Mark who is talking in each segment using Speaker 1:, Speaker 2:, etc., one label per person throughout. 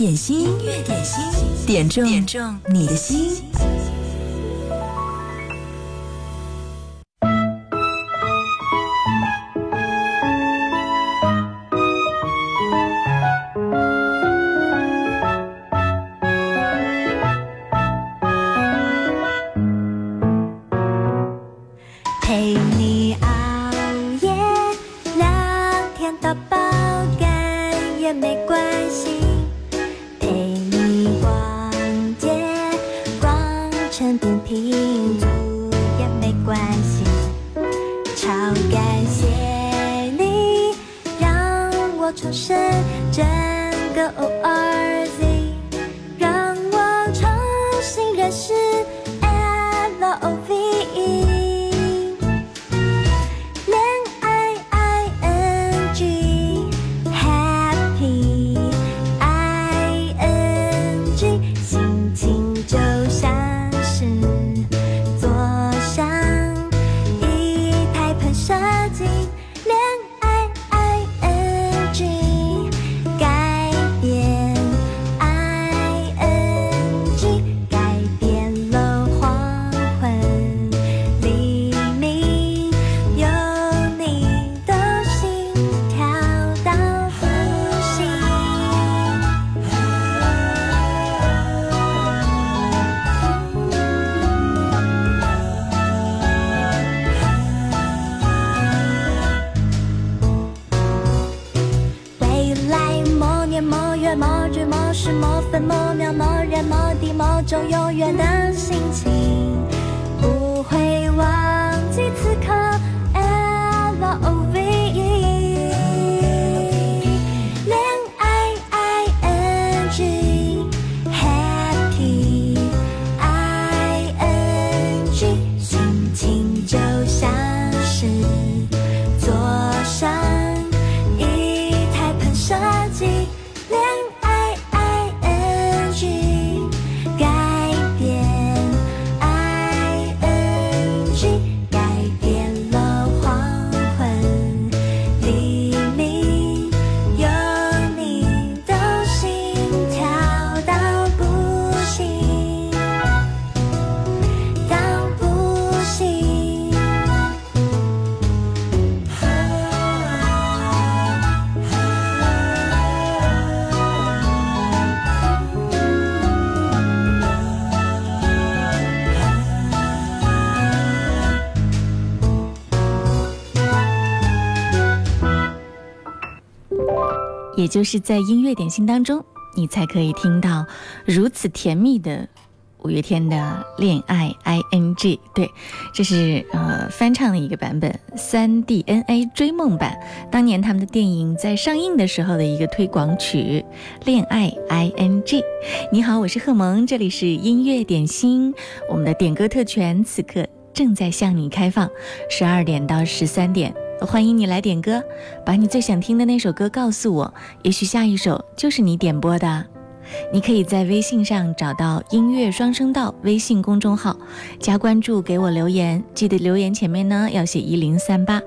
Speaker 1: 点心，音乐，点心，点中你的心。
Speaker 2: 也就是在音乐点心当中，你才可以听到如此甜蜜的五月天的《恋爱 I N G》。对，这是呃翻唱的一个版本，《三 D N A 追梦版》，当年他们的电影在上映的时候的一个推广曲《恋爱 I N G》。你好，我是贺萌，这里是音乐点心，我们的点歌特权此刻正在向你开放，十二点到十三点。欢迎你来点歌，把你最想听的那首歌告诉我，也许下一首就是你点播的。你可以在微信上找到“音乐双声道”微信公众号，加关注，给我留言。记得留言前面呢要写一零三八，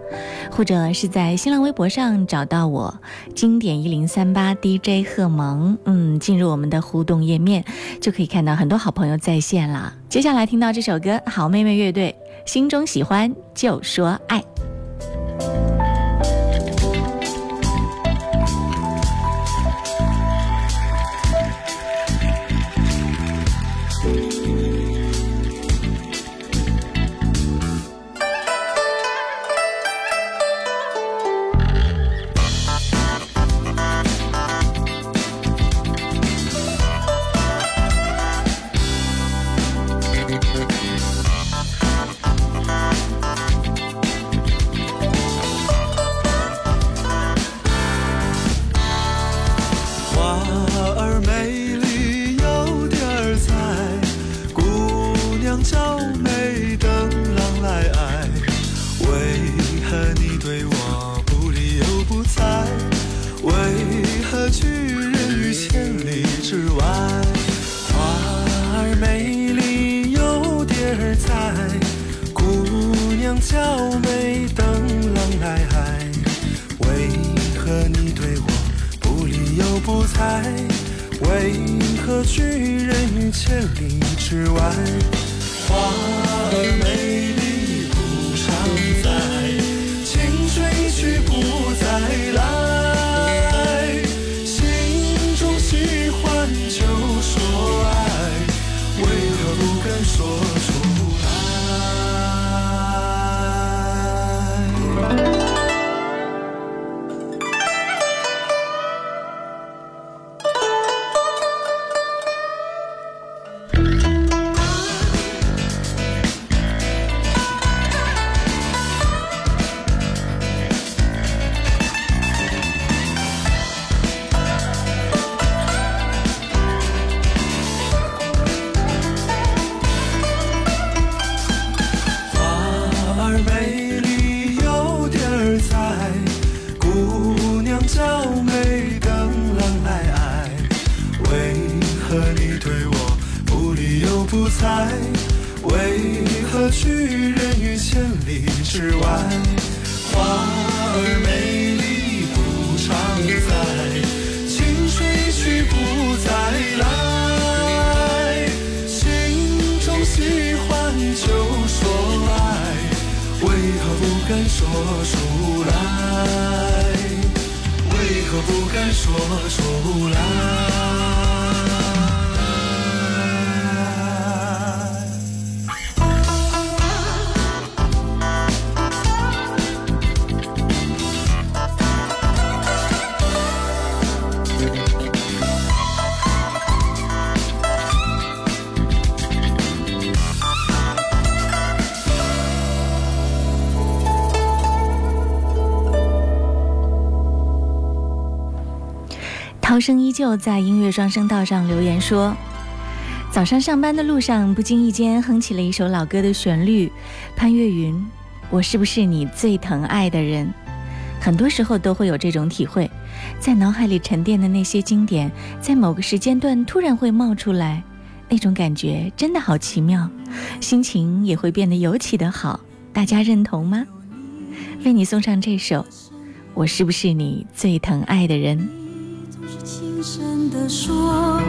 Speaker 2: 或者是在新浪微博上找到我“经典一零三八 DJ 贺萌”，嗯，进入我们的互动页面，就可以看到很多好朋友在线了。接下来听到这首歌，《好妹妹乐队》心中喜欢就说爱。
Speaker 3: you 在
Speaker 2: 音乐双声道上留言说：“早上上班的路上，不经意间哼起了一首老歌的旋律，《潘越云，我是不是你最疼爱的人》。很多时候都会有这种体会，在脑海里沉淀的那些经典，在某个时间段突然会冒出来，那种感觉真的好奇妙，心情也会变得尤其的好。大家认同吗？为你送上这首《我是不是你最疼爱的人》。”
Speaker 4: 的说。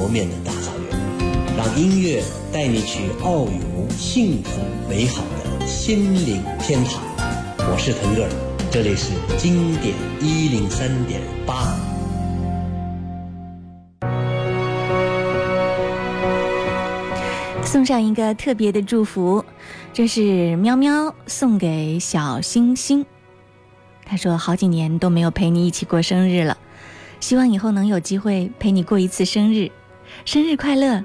Speaker 5: 驼面的大草原，让音乐带你去遨游幸福美好的心灵天堂。我是腾格尔，这里是经典一零三点八。
Speaker 2: 送上一个特别的祝福，这是喵喵送给小星星。他说：“好几年都没有陪你一起过生日了，希望以后能有机会陪你过一次生日。”生日快乐！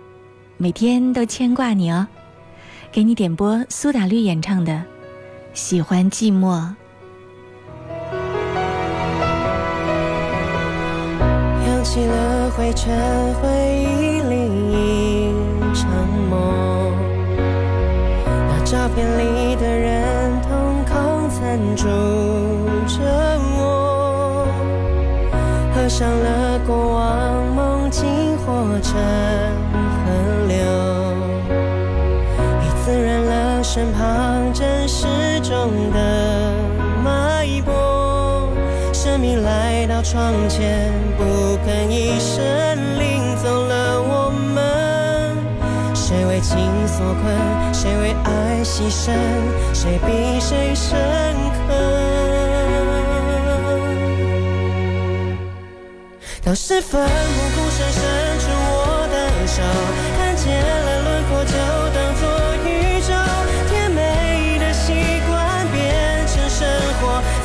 Speaker 2: 每天都牵挂你哦，给你点播苏打绿演唱的《喜欢寂寞》。
Speaker 6: 扬起了灰尘，回忆里一场梦。那照片里的人，瞳孔残住着我。合上了过往。或成河流，已滋润了身旁真实中的脉搏。生命来到窗前，不肯一声，领走了我们。谁为情所困？谁为爱牺牲？谁比谁深刻？到时分。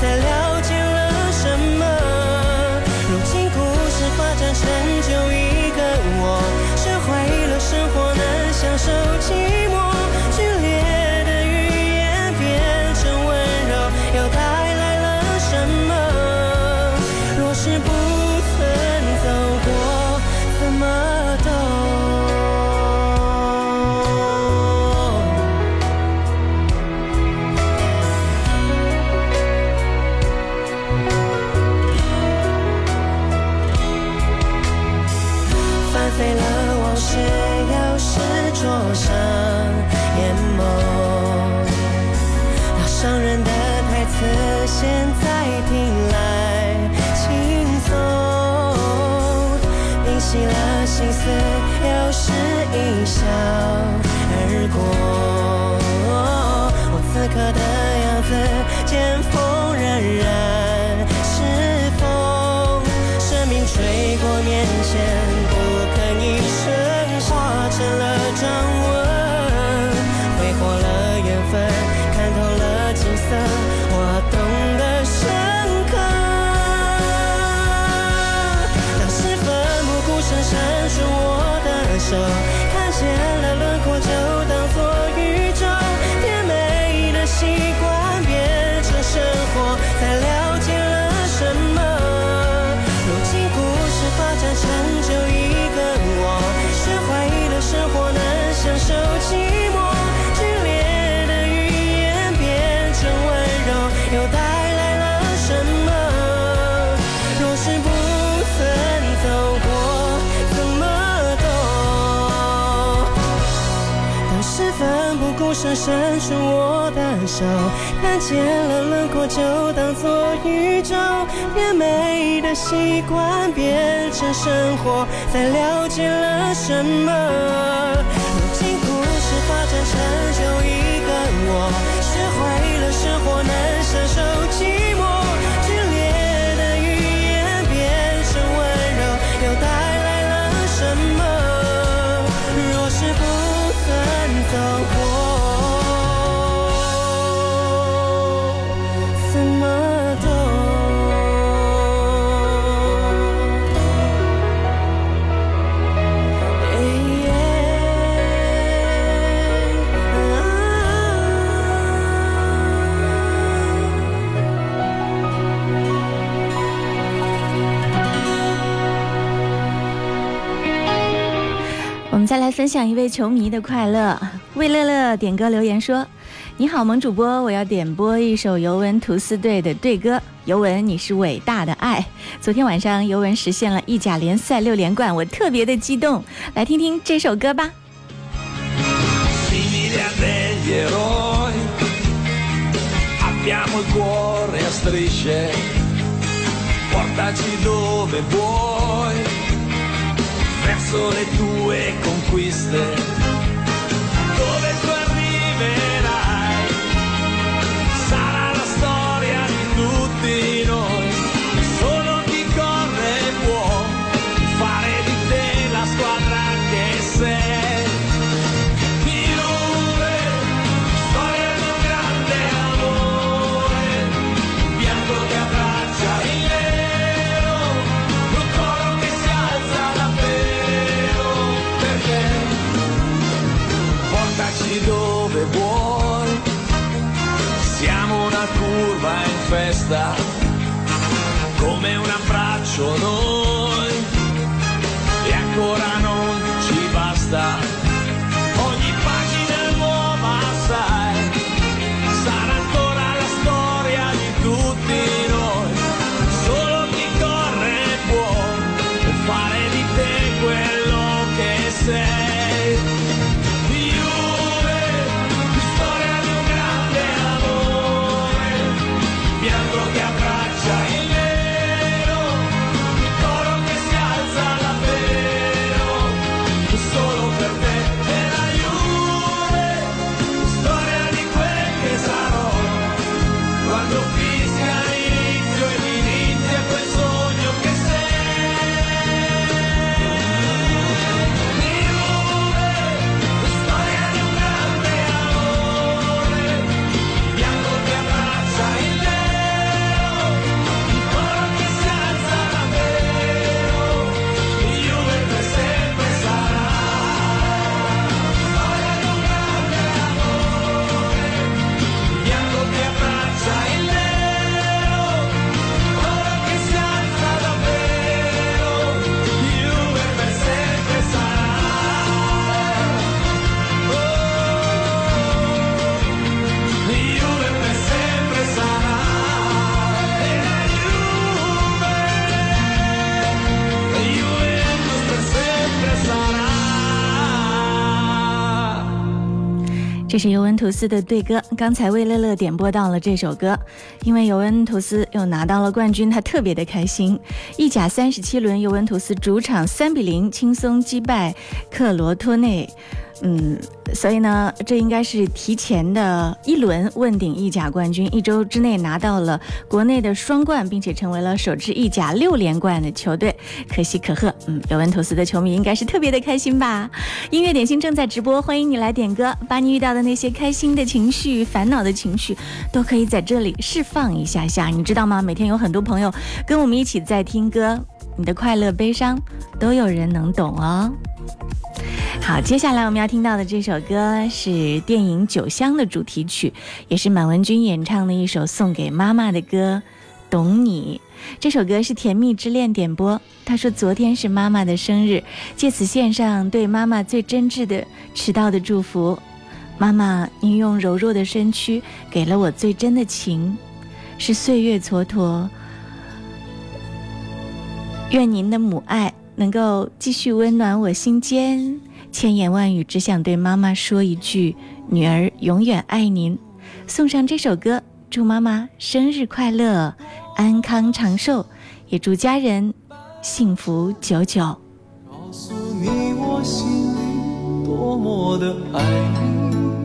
Speaker 6: 在聊。伸伸出我的手，看见了轮廓就当作宇宙，甜美的习惯变成生活，才了解了什么。如今故事发展成就一个我。
Speaker 2: 分享一位球迷的快乐，魏乐乐点歌留言说：“你好，萌主播，我要点播一首尤文图斯队的队歌，《尤文你是伟大的爱》。”昨天晚上尤文实现了意甲联赛六连冠，我特别的激动，来听听这首歌吧。
Speaker 7: twister festa come un abbraccio
Speaker 2: 这是尤文图斯的队歌，刚才魏乐乐点播到了这首歌，因为尤文图斯又拿到了冠军，他特别的开心。意甲三十七轮，尤文图斯主场三比零轻松击败克罗托内。嗯，所以呢，这应该是提前的一轮问鼎意甲冠军，一周之内拿到了国内的双冠，并且成为了首支意甲六连冠的球队，可喜可贺。嗯，尤文图斯的球迷应该是特别的开心吧？音乐点心正在直播，欢迎你来点歌，把你遇到的那些开心的情绪、烦恼的情绪，都可以在这里释放一下下。你知道吗？每天有很多朋友跟我们一起在听歌，你的快乐、悲伤，都有人能懂哦。好，接下来我们要听到的这首歌是电影《酒香》的主题曲，也是满文军演唱的一首送给妈妈的歌，《懂你》。这首歌是甜蜜之恋点播。他说：“昨天是妈妈的生日，借此献上对妈妈最真挚的迟到的祝福。妈妈，您用柔弱的身躯给了我最真的情，是岁月蹉跎。愿您的母爱能够继续温暖我心间。”千言万语只想对妈妈说一句女儿永远爱您送上这首歌祝妈妈生日快乐安康长寿也祝家人幸福久久
Speaker 7: 告诉你我心里多么的爱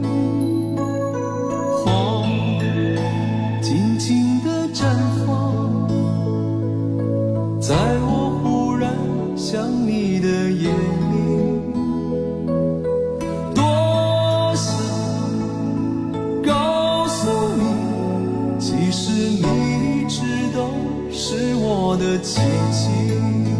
Speaker 7: 你花静静的绽放在我忽然想你的直都是我的奇迹。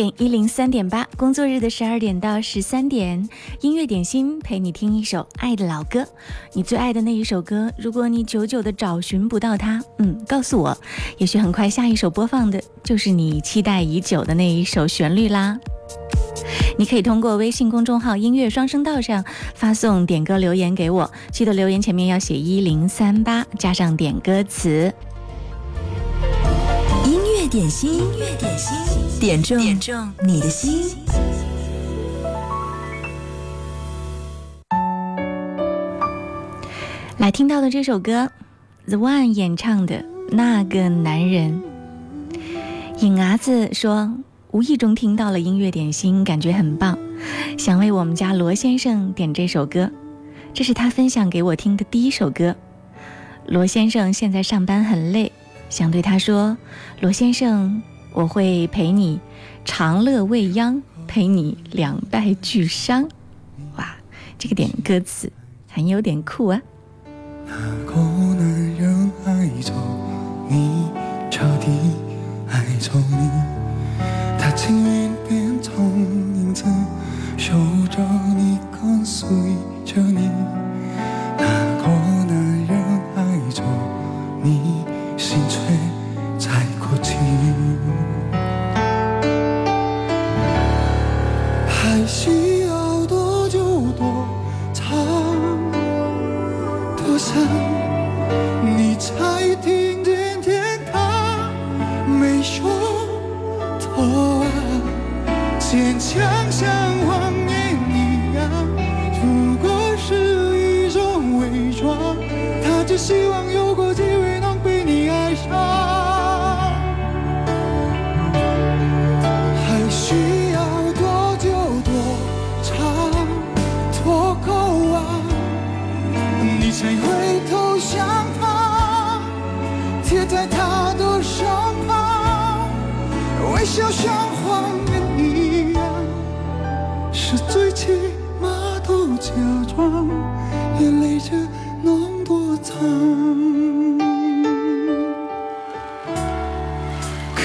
Speaker 7: 点一
Speaker 2: 零三点八，工作日的十二点到十三点，音乐点心陪你听一首爱的老歌，你最爱的那一首歌，如果你久久的找寻不到它，嗯，告诉我，也许很快下一首播放的就是你期待已久的那一首旋律啦。你可以通过微信公众号“音乐双声道”上发送点歌留言给我，记得留言前面要写一零三八加上点歌词。
Speaker 1: 点心，音乐点心，点中点中你的心。
Speaker 2: 来听到的这首歌，The One 演唱的那个男人。颖伢子说，无意中听到了音乐点心，感觉很棒，想为我们家罗先生点这首歌。这是他分享给我听的第一首歌。罗先生现在上班很累。想对他说，罗先生，我会陪你长乐未央，陪你两败俱伤。哇，这个点歌词很有点酷
Speaker 8: 啊。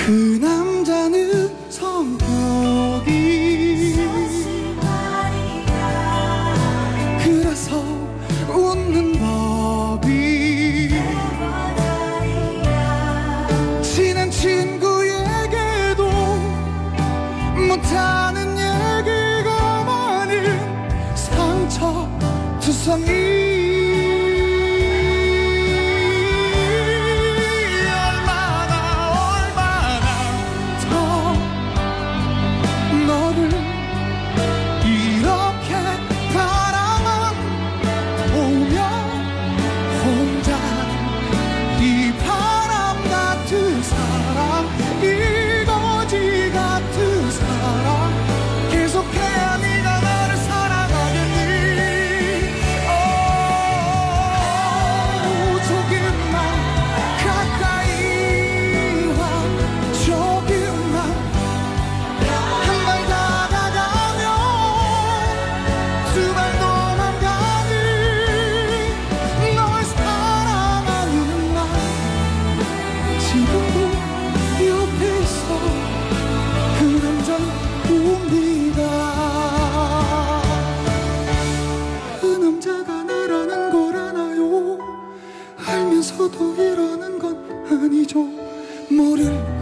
Speaker 8: 그 남자는 아니죠 모를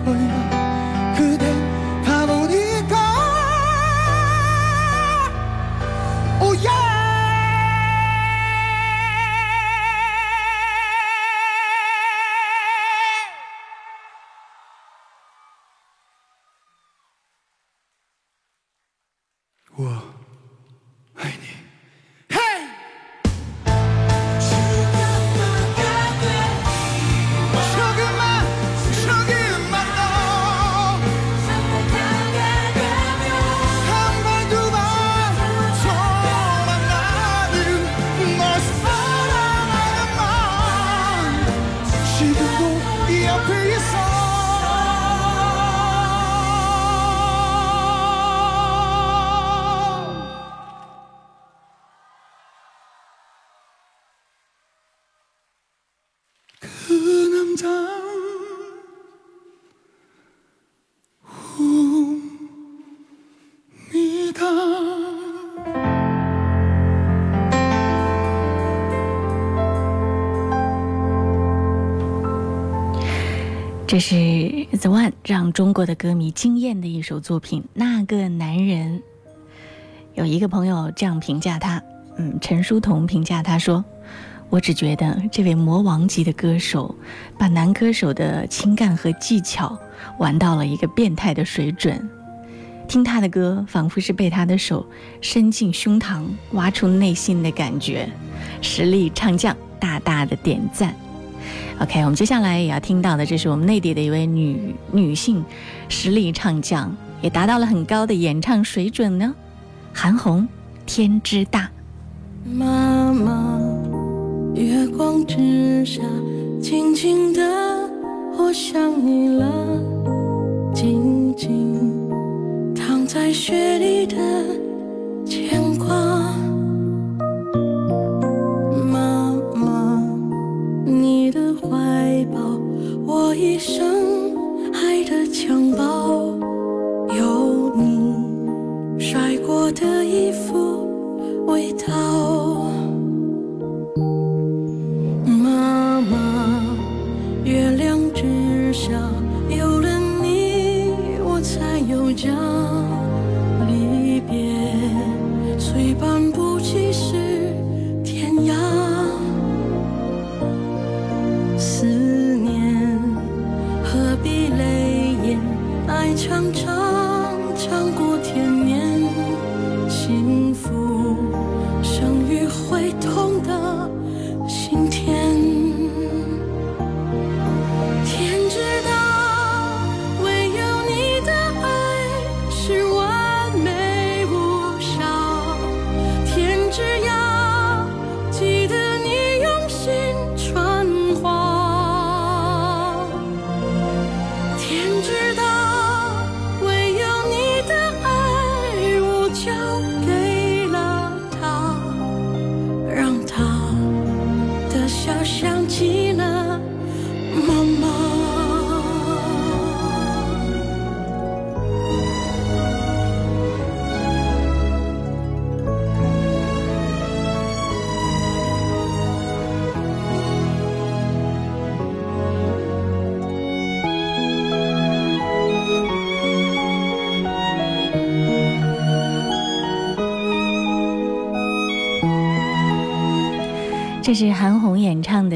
Speaker 2: 这是 The One 让中国的歌迷惊艳的一首作品，《那个男人》。有一个朋友这样评价他：，嗯，陈书童评价他说：“我只觉得这位魔王级的歌手，把男歌手的情感和技巧玩到了一个变态的水准。听他的歌，仿佛是被他的手伸进胸膛，挖出内心的感觉。实力唱将，大大的点赞。” OK，我们接下来也要听到的，这是我们内地的一位女女性实力唱将，也达到了很高的演唱水准呢。韩红，《天之大》。
Speaker 9: 妈妈，月光之下，静静的，我想你了。静静躺在雪里的牵挂。一生爱的襁褓，有你晒过的衣服味道。妈妈，月亮之下，有了你，我才有家。余会痛。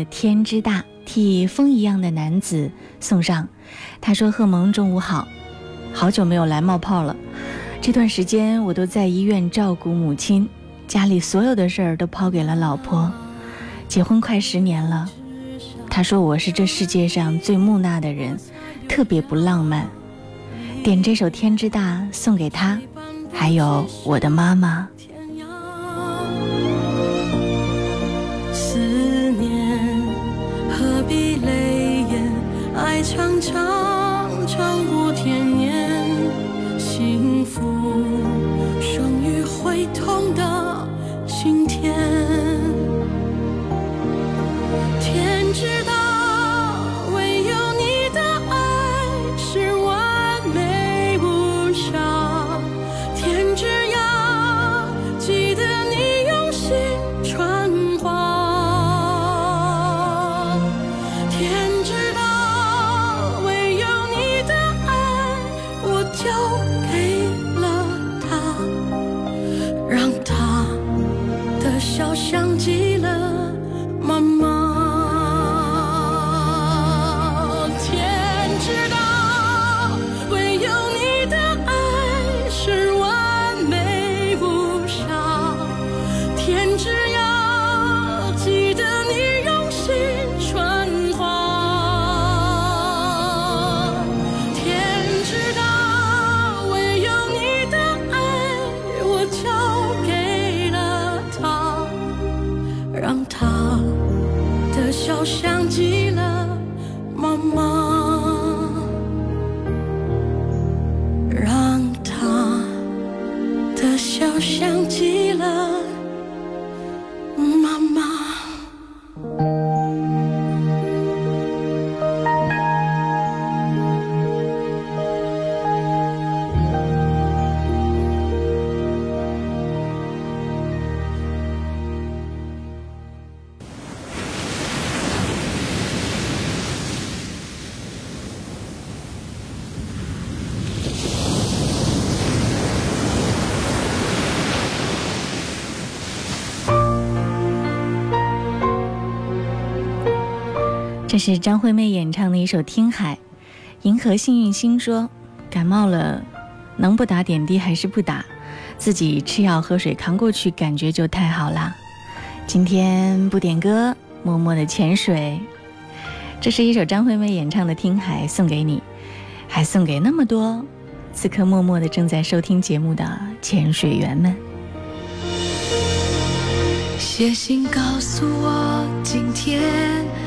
Speaker 9: 天之大，
Speaker 2: 替风一样的男子送上。他说：“贺蒙，中午好，好久没有来冒泡了。这段时间我都在医院照顾母亲，家里所有的事儿都抛给了老婆。结婚快十年了，他说我是这世界上最木讷的人，特别不浪漫。点这首《天之大》送给他，还有我的妈妈。”
Speaker 9: 是
Speaker 2: 张惠妹演唱的一首《听海》，银河幸运星说，感冒了，能不打点滴还是不打，自己吃药喝水扛过去，感觉就太好啦。今天不点歌，默默的潜水。这是一首张惠妹演唱的《听海》，送给你，还送给那么多此刻默默的正在收听节目的潜水员们。
Speaker 4: 写信告诉我今天。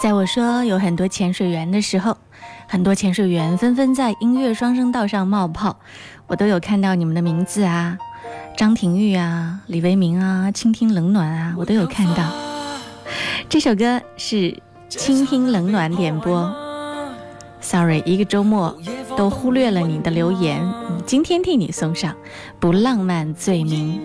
Speaker 2: 在我说有很多潜水员的时候，很多潜水员纷纷在音乐双声道上冒泡，我都有看到你们的名字啊，张庭玉啊，李维明啊，倾听冷暖啊，我都有看到。这首歌是倾听冷暖点播。Sorry，一个周末都忽略了你的留言，今天替你送上不浪漫罪名。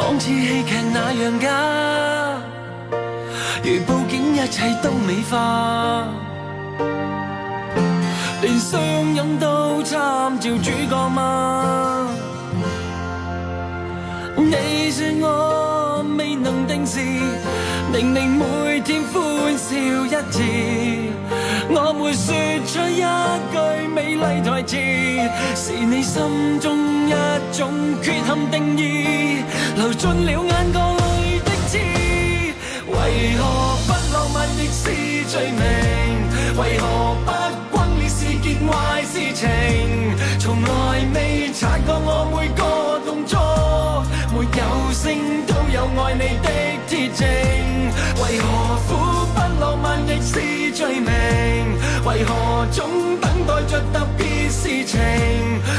Speaker 10: 仿似戏剧那样假，如布景一切都美化，连双人都参照主角吗？你说我未能定时，明明每天欢笑一次。我没说出一句美丽台词，是你心中一种缺陷定义，流进了眼角里的刺。为何不浪漫亦是罪名？为何不轰烈是件坏事情？从来未察觉我每个。你的铁证，为何苦不浪漫亦是罪名？为何总等待着特别事情，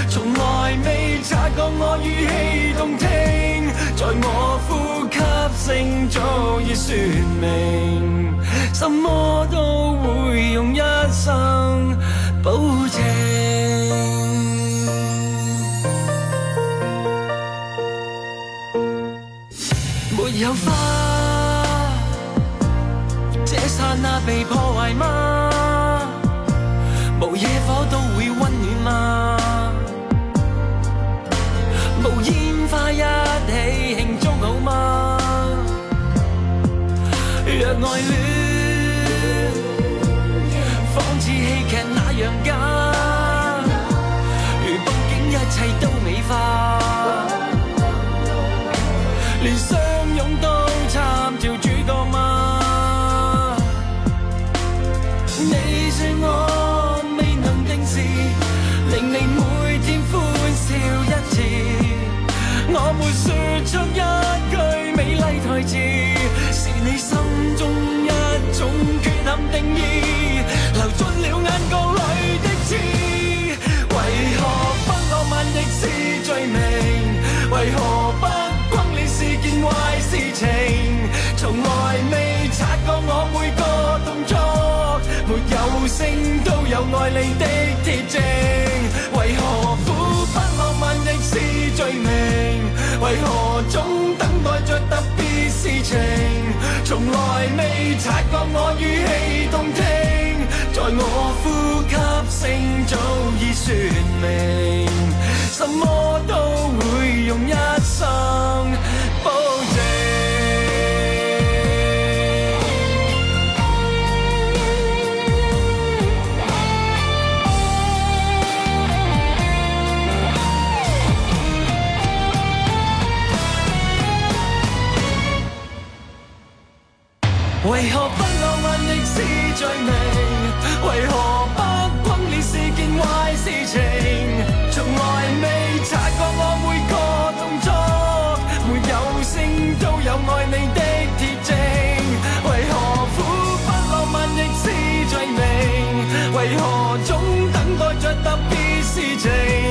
Speaker 10: 从来未察觉我语气动听，在我呼吸声早已说明，什么都会用一生。被破坏吗？无野火都会温暖吗？无烟花一起庆祝好吗？若爱恋。爱你的铁证，为何苦不浪漫亦是罪名？为何总等待着特别事情，从来未察觉我语气动听，在我呼吸声早已说明，什么都会用一生。为何不浪漫亦是最美？为何不轰烈是件坏事情？从来未察觉我每个动作，没有声都有爱你的铁证。为何苦不浪漫亦是最美？为何总等待着特别事情？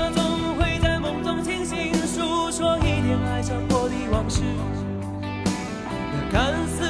Speaker 10: 那干涩。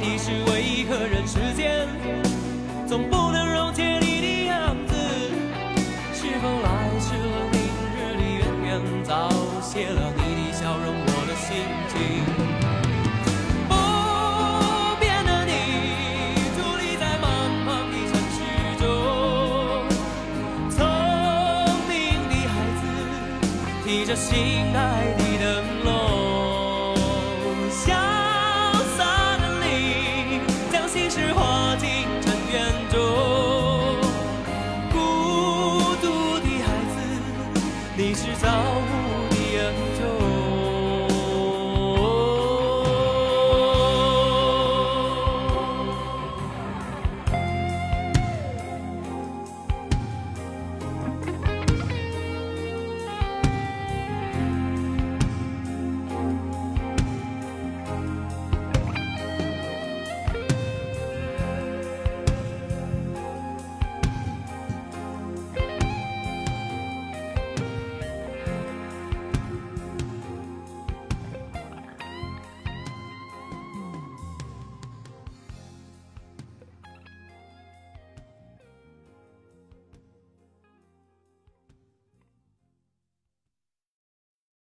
Speaker 10: 你是为何人世间总不能溶解你的样子？是否来迟了，明日的远远早谢了？